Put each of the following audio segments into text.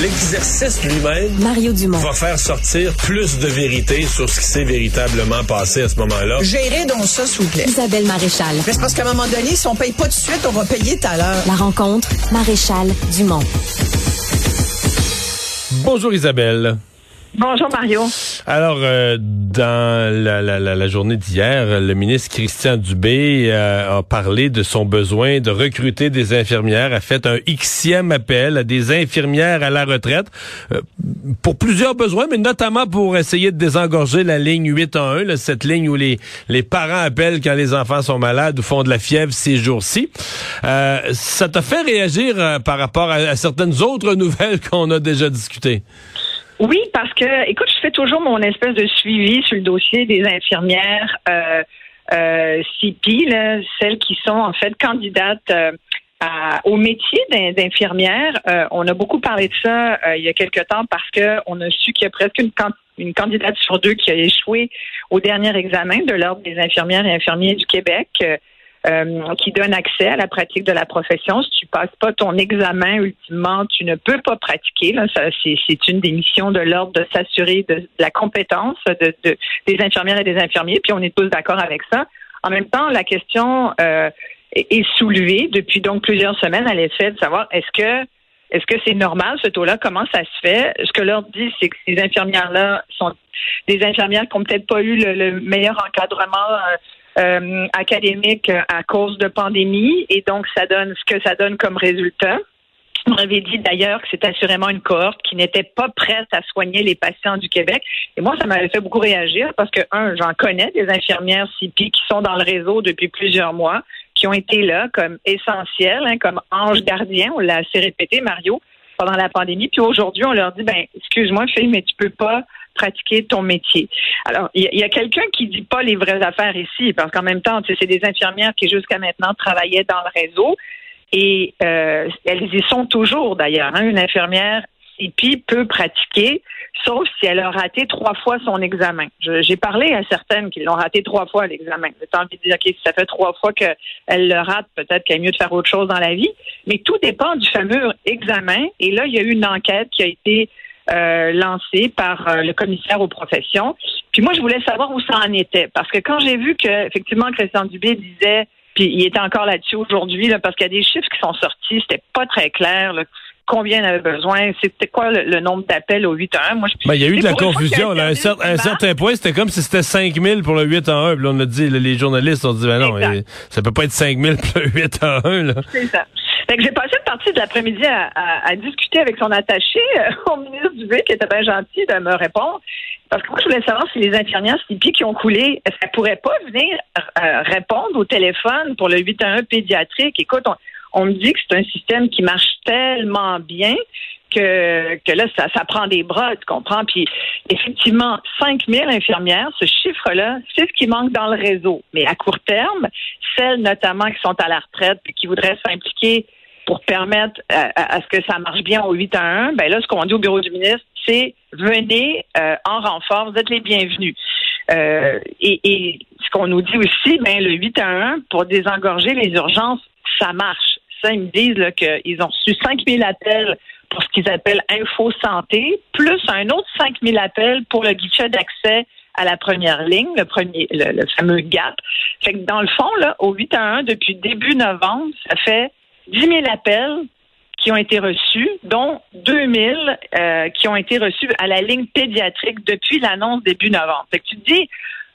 L'exercice lui-même Mario Dumont. va faire sortir plus de vérité sur ce qui s'est véritablement passé à ce moment-là. Gérez donc ça, s'il vous plaît. Isabelle Maréchal. Mais c'est parce qu'à un moment donné, si on paye pas tout de suite, on va payer tout à l'heure. La rencontre, Maréchal Dumont. Bonjour Isabelle. Bonjour Mario. Alors, euh, dans la, journée d'hier, le ministre Christian Dubé euh, a parlé de son besoin de recruter des infirmières, a fait un xème appel à des infirmières à la retraite euh, pour plusieurs besoins, mais notamment pour essayer de désengorger la ligne 811, là, cette ligne où les, les parents appellent quand les enfants sont malades ou font de la fièvre ces jours-ci. Ça t'a fait réagir par rapport à, à certaines autres nouvelles qu'on a déjà discutées? Oui, parce que, écoute, je fais toujours mon espèce de suivi sur le dossier des infirmières euh, euh, là, celles qui sont en fait candidates euh, à- au métier d'in- d'infirmière. Euh, on a beaucoup parlé de ça euh, il y a quelque temps parce que on a su qu'il y a presque une, une candidate sur deux qui a échoué au dernier examen de l'Ordre des infirmières et infirmiers du Québec. Euh, euh, qui donne accès à la pratique de la profession. Si tu passes pas ton examen, ultimement, tu ne peux pas pratiquer. Là, ça, c'est, c'est une des missions de l'ordre de s'assurer de, la compétence de, de- des infirmières et des infirmiers. Puis on est tous d'accord avec ça. En même temps, la question euh, est, soulevée depuis donc plusieurs semaines à l'effet de savoir est-ce que est-ce que c'est normal ce taux-là? Comment ça se fait? Ce que l'ordre dit, c'est que ces infirmières-là sont des infirmières qui n'ont peut-être pas eu le, le meilleur encadrement. Euh, académique à cause de pandémie et donc ça donne ce que ça donne comme résultat. On avait dit d'ailleurs que c'est assurément une cohorte qui n'était pas prête à soigner les patients du Québec. Et moi, ça m'avait fait beaucoup réagir parce que, un, j'en connais des infirmières CIPI qui sont dans le réseau depuis plusieurs mois, qui ont été là comme essentielles, hein, comme anges gardiens. On l'a assez répété, Mario, pendant la pandémie. Puis aujourd'hui, on leur dit, ben, excuse-moi, fille, mais tu peux pas pratiquer ton métier. Alors, il y a, quelqu'un qui dit pas les vraies affaires ici, parce qu'en même temps, c'est des infirmières qui jusqu'à maintenant travaillaient dans le réseau et euh, elles y sont toujours d'ailleurs. hein. Une infirmière CIPI peut pratiquer, sauf si elle a raté trois fois son examen. J'ai parlé à certaines qui l'ont raté trois fois l'examen. J'ai envie de dire, OK, si ça fait trois fois qu'elle le rate, peut-être qu'il y a mieux de faire autre chose dans la vie. Mais tout dépend du fameux examen. Et là, il y a eu une enquête qui a été euh, lancée par euh, le commissaire aux professions. Puis moi, je voulais savoir où ça en était. Parce que quand j'ai vu que, effectivement, Christian Dubé disait, puis il était encore là-dessus aujourd'hui, là, parce qu'il y a des chiffres qui sont sortis, c'était pas très clair, là, combien il avait besoin, c'était quoi le, le nombre d'appels au 811. Moi, je, Ben, il y a eu de la confusion. À un, cer- à un débat. certain point, c'était comme si c'était 5 000 pour le 8 en 1. Puis là, on a dit, les journalistes ont dit, ben non, ça peut pas être 5 000 pour le 8 en 1. Là. C'est ça. Fait que j'ai passé une partie de l'après-midi à, à- à discuter avec son attaché euh, au ministre Dubé, qui était bien gentil de me répondre. Parce que moi, je voulais savoir si les infirmières CIPI qui ont coulé, est-ce qu'elles pourraient pas venir euh, répondre au téléphone pour le 811 pédiatrique? Écoute, on, on me dit que c'est un système qui marche tellement bien que, là, ça, prend des bras, tu comprends? Puis, effectivement, 5000 infirmières, ce chiffre-là, c'est ce qui manque dans le réseau. Mais à court terme, celles notamment qui sont à la retraite et qui voudraient s'impliquer pour permettre à, à- ce que ça marche bien au 8 à 1, ben là, ce qu'on dit au bureau du ministre, c'est venez euh, en renfort, vous êtes les bienvenus. Euh, et, ce qu'on nous dit aussi, ben le 8 à 1, pour désengorger les urgences, ça marche. Ça, ils me disent qu'ils ont reçu 5000 appels pour ce qu'ils appellent Info Santé, plus un autre 5000 appels pour le guichet d'accès à la première ligne, le premier, le, le fameux GAP. Fait que dans le fond, là, au 8 à 1, depuis début novembre, ça fait 10 000 appels qui ont été reçus, dont 2 000 euh, qui ont été reçus à la ligne pédiatrique depuis l'annonce début novembre. Fait que tu te dis,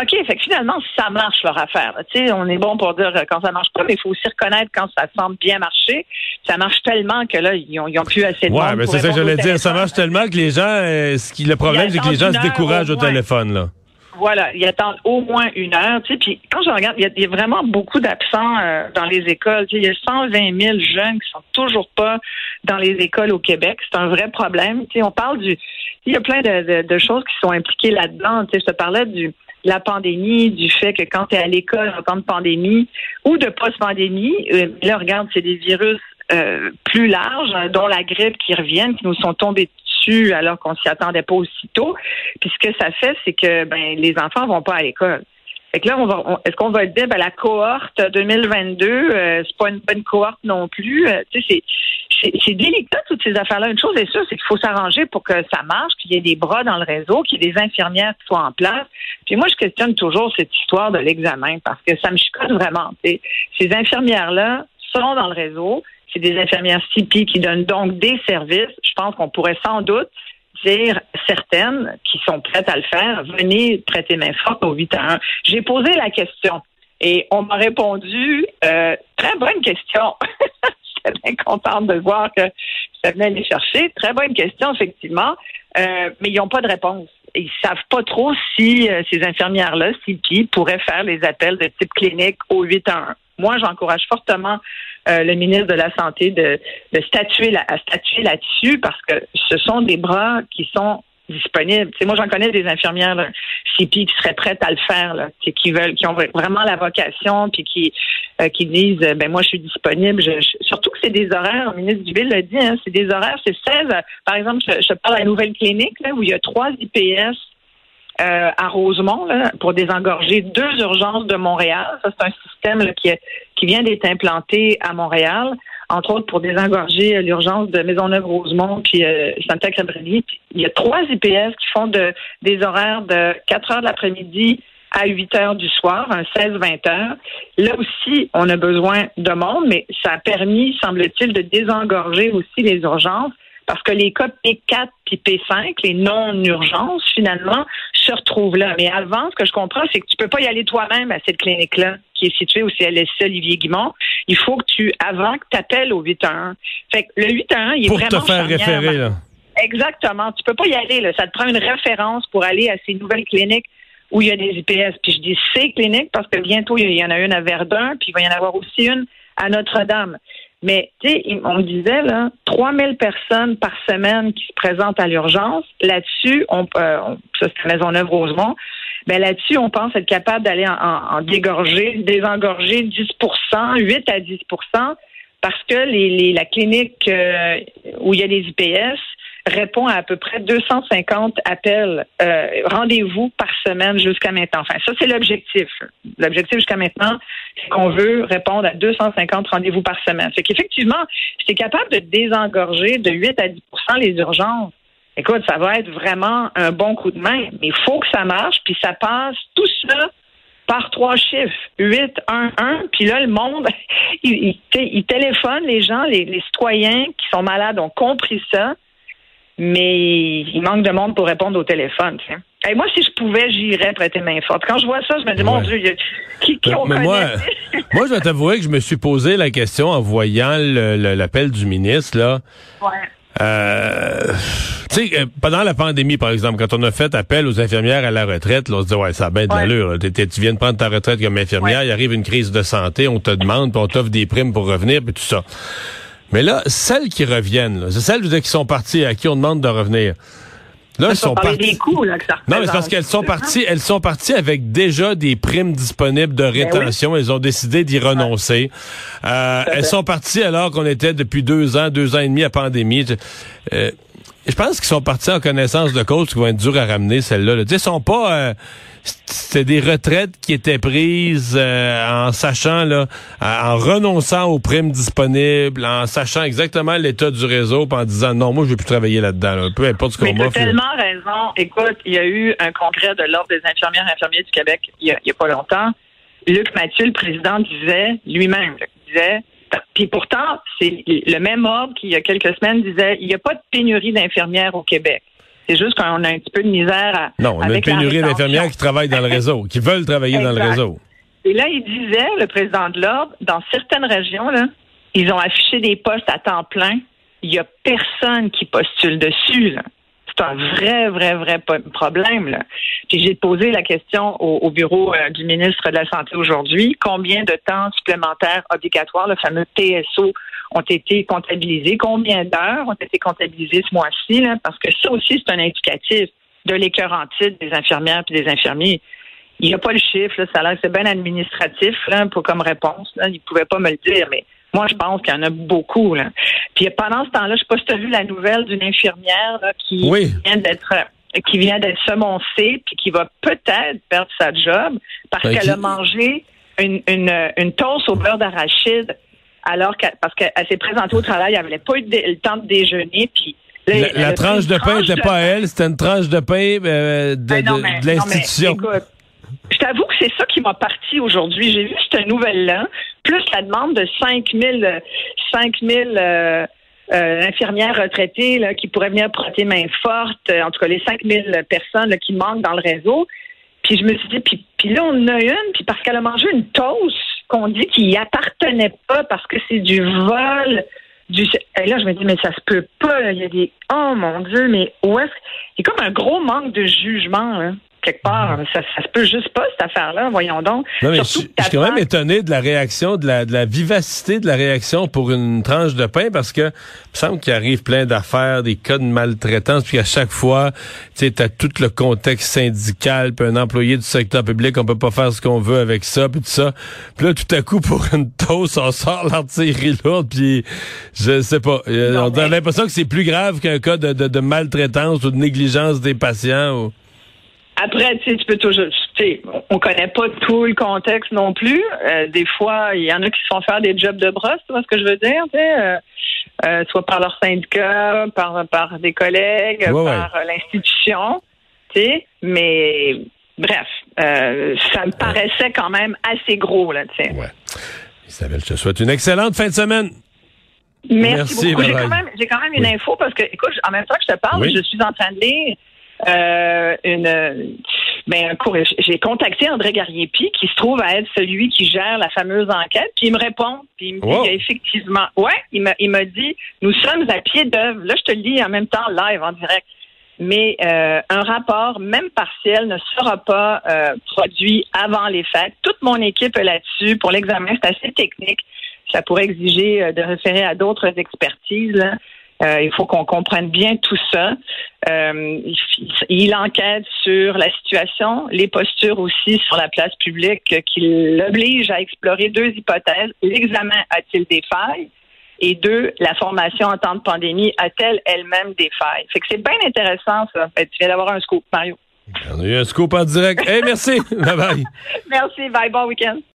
OK, fait que finalement, ça marche leur affaire. Tu sais, on est bon pour dire euh, quand ça marche pas, mais il faut aussi reconnaître quand ça semble bien marcher. Ça marche tellement que là, ils ont, ils ont plus assez de Ouais, monde mais c'est ça que j'allais dire. Ça marche tellement que les gens, euh, ce qui, le problème, c'est que les gens se découragent au téléphone, là. Voilà, ils attendent au moins une heure. Tu sais, puis quand je regarde, il y a, il y a vraiment beaucoup d'absents euh, dans les écoles. Tu sais, il y a 120 000 jeunes qui sont toujours pas dans les écoles au Québec. C'est un vrai problème. Tu sais, on parle du, il y a plein de, de- de choses qui sont impliquées là-dedans. Tu sais, je te parlais du la pandémie, du fait que quand tu es à l'école en temps de pandémie ou de post-pandémie, euh, là, regarde, c'est des virus euh, plus larges, dont la grippe qui reviennent, qui nous sont tombés dessus alors qu'on s'y attendait pas aussitôt. Puis ce que ça fait, c'est que ben les enfants vont pas à l'école. Fait que là, on va, est-ce qu'on va dire, ben, la cohorte 2022, euh, c'est pas une bonne cohorte non plus. Euh, tu sais, c'est, délicat toutes ces affaires-là. Une chose est sûre, c'est qu'il faut s'arranger pour que ça marche, qu'il y ait des bras dans le réseau, qu'il y ait des infirmières qui soient en place. Puis moi, je questionne toujours cette histoire de l'examen parce que ça me chicote vraiment. Ces infirmières-là sont dans le réseau. C'est des infirmières CIPI qui donnent donc des services. Je pense qu'on pourrait sans doute dire certaines qui sont prêtes à le faire, venez prêter main forte au 8 à 1. J'ai posé la question et on m'a répondu euh, très bonne question. J'étais bien contente de voir que ça venait les chercher. Très bonne question, effectivement. Euh, mais ils n'ont pas de réponse. Ils savent pas trop si euh, ces infirmières-là, si pourraient faire les appels de type clinique au 8 à 1. Moi, j'encourage fortement euh, le ministre de la Santé de, statuer, à statuer là-dessus parce que ce sont des bras qui sont disponibles. moi, j'en connais des infirmières là, CP qui seraient prêtes à le faire, là, qui veulent, qui ont vraiment la vocation, puis qui euh, qui disent, ben moi, je suis disponible. surtout que c'est des horaires. Le ministre Duville l'a dit, hein, c'est des horaires, c'est 16. Par exemple, je, je parle à la nouvelle clinique là, où il y a trois IPS euh, à Rosemont pour désengorger deux urgences de Montréal. Ça, c'est un système qui, qui vient d'être implanté à Montréal, entre autres pour désengorger l'urgence de Maisonneuve-Rosemont puis euh, Santa-Cabrelli. Il y a trois IPS qui font de, des horaires de 4 heures de l'après-midi à 8 heures du soir, un 16-20 heures. Là aussi, on a besoin de monde, mais ça a permis, semble-t-il, de désengorger aussi les urgences parce que les cas P4 puis P5, les non-urgences, finalement, se retrouvent là. Mais avant, ce que je comprends, c'est que tu peux pas y aller toi-même à cette clinique-là, qui est située au CLSC Olivier Guimont. Il faut que tu, avant que tu appelles au 811. Fait que le 811, il est pour vraiment te faire référer, là. Exactement. Tu peux pas y aller, là. Ça te prend une référence pour aller à ces nouvelles cliniques où il y a des IPS. Puis je dis ces cliniques parce que bientôt, il y en a une à Verdun, puis il va y en avoir aussi une à Notre-Dame. Mais, tu sais, on me disait, là, 3000 personnes par semaine qui se présentent à l'urgence. Là-dessus, on, euh, ça c'est Maisonneuve-Rosemont. Ben là-dessus, on pense être capable d'aller en, dégorger, désengorger 10% 8 à 10% parce que les, les la clinique euh, où il y a des IPS, répond à à peu près 250 appels, euh, rendez-vous par semaine jusqu'à maintenant. Enfin, ça, c'est l'objectif. L'objectif jusqu'à maintenant, c'est qu'on veut répondre à 250 rendez-vous par semaine. C'est qu'effectivement, c'est capable de désengorger de 8 à 10% les urgences. Écoute, ça va être vraiment un bon coup de main, mais il faut que ça marche, puis ça passe tout ça par trois chiffres, 8, 1, 1, puis là, le monde, il, téléphone, les gens, les citoyens qui sont malades ont compris ça, mais il manque de monde pour répondre au téléphone. Et moi, si je pouvais, j'irais prêter main forte. Quand je vois ça, je me dis, mon Dieu, qui, qui on mais moi, moi, je vais t'avouer que je me suis posé la question en voyant l'appel du ministre, là. Ouais. Euh, tu sais, euh, pendant la pandémie, par exemple, quand on a fait appel aux infirmières à la retraite, là, on se dit, ouais, ça a bien de l'allure. Tu viens de prendre ta retraite comme infirmière, il arrive une crise de santé, on te demande, puis on t'offre des primes pour revenir, puis tout ça. Mais là, celles qui reviennent, c'est celles qui sont parties, à qui on demande de revenir. Là, elles sont parties. non, mais c'est parce qu'elles sont parties, elles sont parties avec déjà des primes disponibles de ben rétention. Elles ont décidé d'y renoncer. Euh, elles sont parties alors qu'on était depuis deux ans, deux ans et demi à pandémie. Euh, je pense qu'ils sont partis en connaissance de cause, qui vont être durs à ramener, celles-là. Ils sont pas... Euh, c'était des retraites qui étaient prises euh, en sachant, là, en renonçant aux primes disponibles, en sachant exactement l'état du réseau, en disant non, moi, je vais plus travailler là-dedans. Peu importe ce qu'on m'offre. Tu tellement raison. Écoute, il y a eu un congrès de l'Ordre des infirmières et infirmiers du Québec il y a, pas longtemps. Luc Mathieu, le président, disait lui-même, disait puis pourtant, c'est le même ordre qui, il y a quelques semaines, disait il n'y a pas de pénurie d'infirmières au Québec. C'est juste qu'on a un petit peu de misère à. Non, on a une pénurie d'infirmières qui travaillent dans le réseau, qui veulent travailler dans le réseau. Et là, il disait, le président de l'Ordre, dans certaines régions, là, ils ont affiché des postes à temps plein. Il n'y a personne qui postule dessus. Là. C'est un vrai, vrai, vrai problème. Là. Puis j'ai posé la question au, bureau euh, du ministre de la Santé aujourd'hui. Combien de temps supplémentaire obligatoire, le fameux TSO, ont été comptabilisés? Combien d'heures ont été comptabilisées ce mois-ci? Parce que ça aussi, c'est un indicatif de l'écœur en titre des infirmières et des infirmiers. Il n'y a pas le chiffre, là, ça c'est bien administratif pour comme réponse. Ils ne pouvaient pas me le dire, mais moi, je pense qu'il y en a beaucoup. Là. Puis pendant ce temps-là, je sais pas si tu as vu la nouvelle d'une infirmière qui vient d'être qui vient d'être semoncée puis qui va peut-être perdre sa job parce qu'elle a mangé une, une, une toast au beurre d'arachide alors que parce qu'elle s'est présentée au travail, elle n'avait pas eu le temps de déjeuner, puis la, la tranche de pain n'était pas à elle, c'était une tranche de pain euh, de, ben de l'institution. Je t'avoue que c'est ça qui m'a parti aujourd'hui. J'ai vu cette nouvelle-là, plus la demande de 5000 5000 euh, euh, infirmières retraitées là, qui pourraient venir prêter main forte, en tout cas les 5000 personnes là, qui manquent dans le réseau. Puis je me suis dit, puis, puis là, on en a une, puis parce qu'elle a mangé une toast qu'on dit qu'il y appartenait pas parce que c'est du vol. Du... Et là, je me dis, mais ça se peut pas. Il y a des. Oh mon Dieu, mais où est-ce. Il y a comme un gros manque de jugement. Là quelque part. Ça, ça se peut juste pas, cette affaire-là. Voyons donc. Non, je, suis quand même étonné de la réaction, de la, de la vivacité de la réaction pour une tranche de pain parce que il me semble qu'il arrive plein d'affaires, des cas de maltraitance, puis à chaque fois, tu sais, as tout le contexte syndical, puis un employé du secteur public, on peut pas faire ce qu'on veut avec ça, puis tout ça. Puis là, tout à coup, pour une toast, on sort l'artillerie lourde, puis je sais pas. on a l'impression que c'est plus grave qu'un cas de, de, de maltraitance ou de négligence des patients. Ou... Après, tu sais, tu peux toujours, tu sais, on connaît pas tout le contexte non plus. Euh, des fois, il y en a qui se font faire des jobs de brosse, tu vois ce que je veux dire, tu sais, euh, euh, soit par leur syndicat, par par des collègues, par l'institution, tu sais. Mais bref, ça me paraissait quand même assez gros là, tu sais. Ouais. Isabelle, je te souhaite une excellente fin de semaine. Merci, beaucoup. J'ai quand, même, j'ai quand même une info parce que, écoute, en même temps que je te parle, je suis en train de lire euh, une ben un cours. J'ai contacté André Gariepi, qui se trouve à être celui qui gère la fameuse enquête, puis il me répond, puis il me dit effectivement, ouais, il m'a il m'a dit, nous sommes à pied d'œuvre. Là, je te le dis en même temps live en direct. Mais euh, un rapport, même partiel, ne sera pas euh, produit avant les fêtes. Toute mon équipe est là-dessus. Pour l'examen, c'est assez technique. Ça pourrait exiger de référer à d'autres expertises. Là. Euh, il faut qu'on comprenne bien tout ça. Euh, il, enquête sur la situation, les postures aussi sur la place publique qui l'oblige à explorer deux hypothèses. L'examen a-t-il des failles? Et deux, la formation en temps de pandémie a-t-elle elle-même des failles? Fait que c'est bien intéressant, ça. tu viens d'avoir un scoop, Mario. On a eu un scoop en direct. Hey, merci. bye bye. merci. Bye. Bon week-end.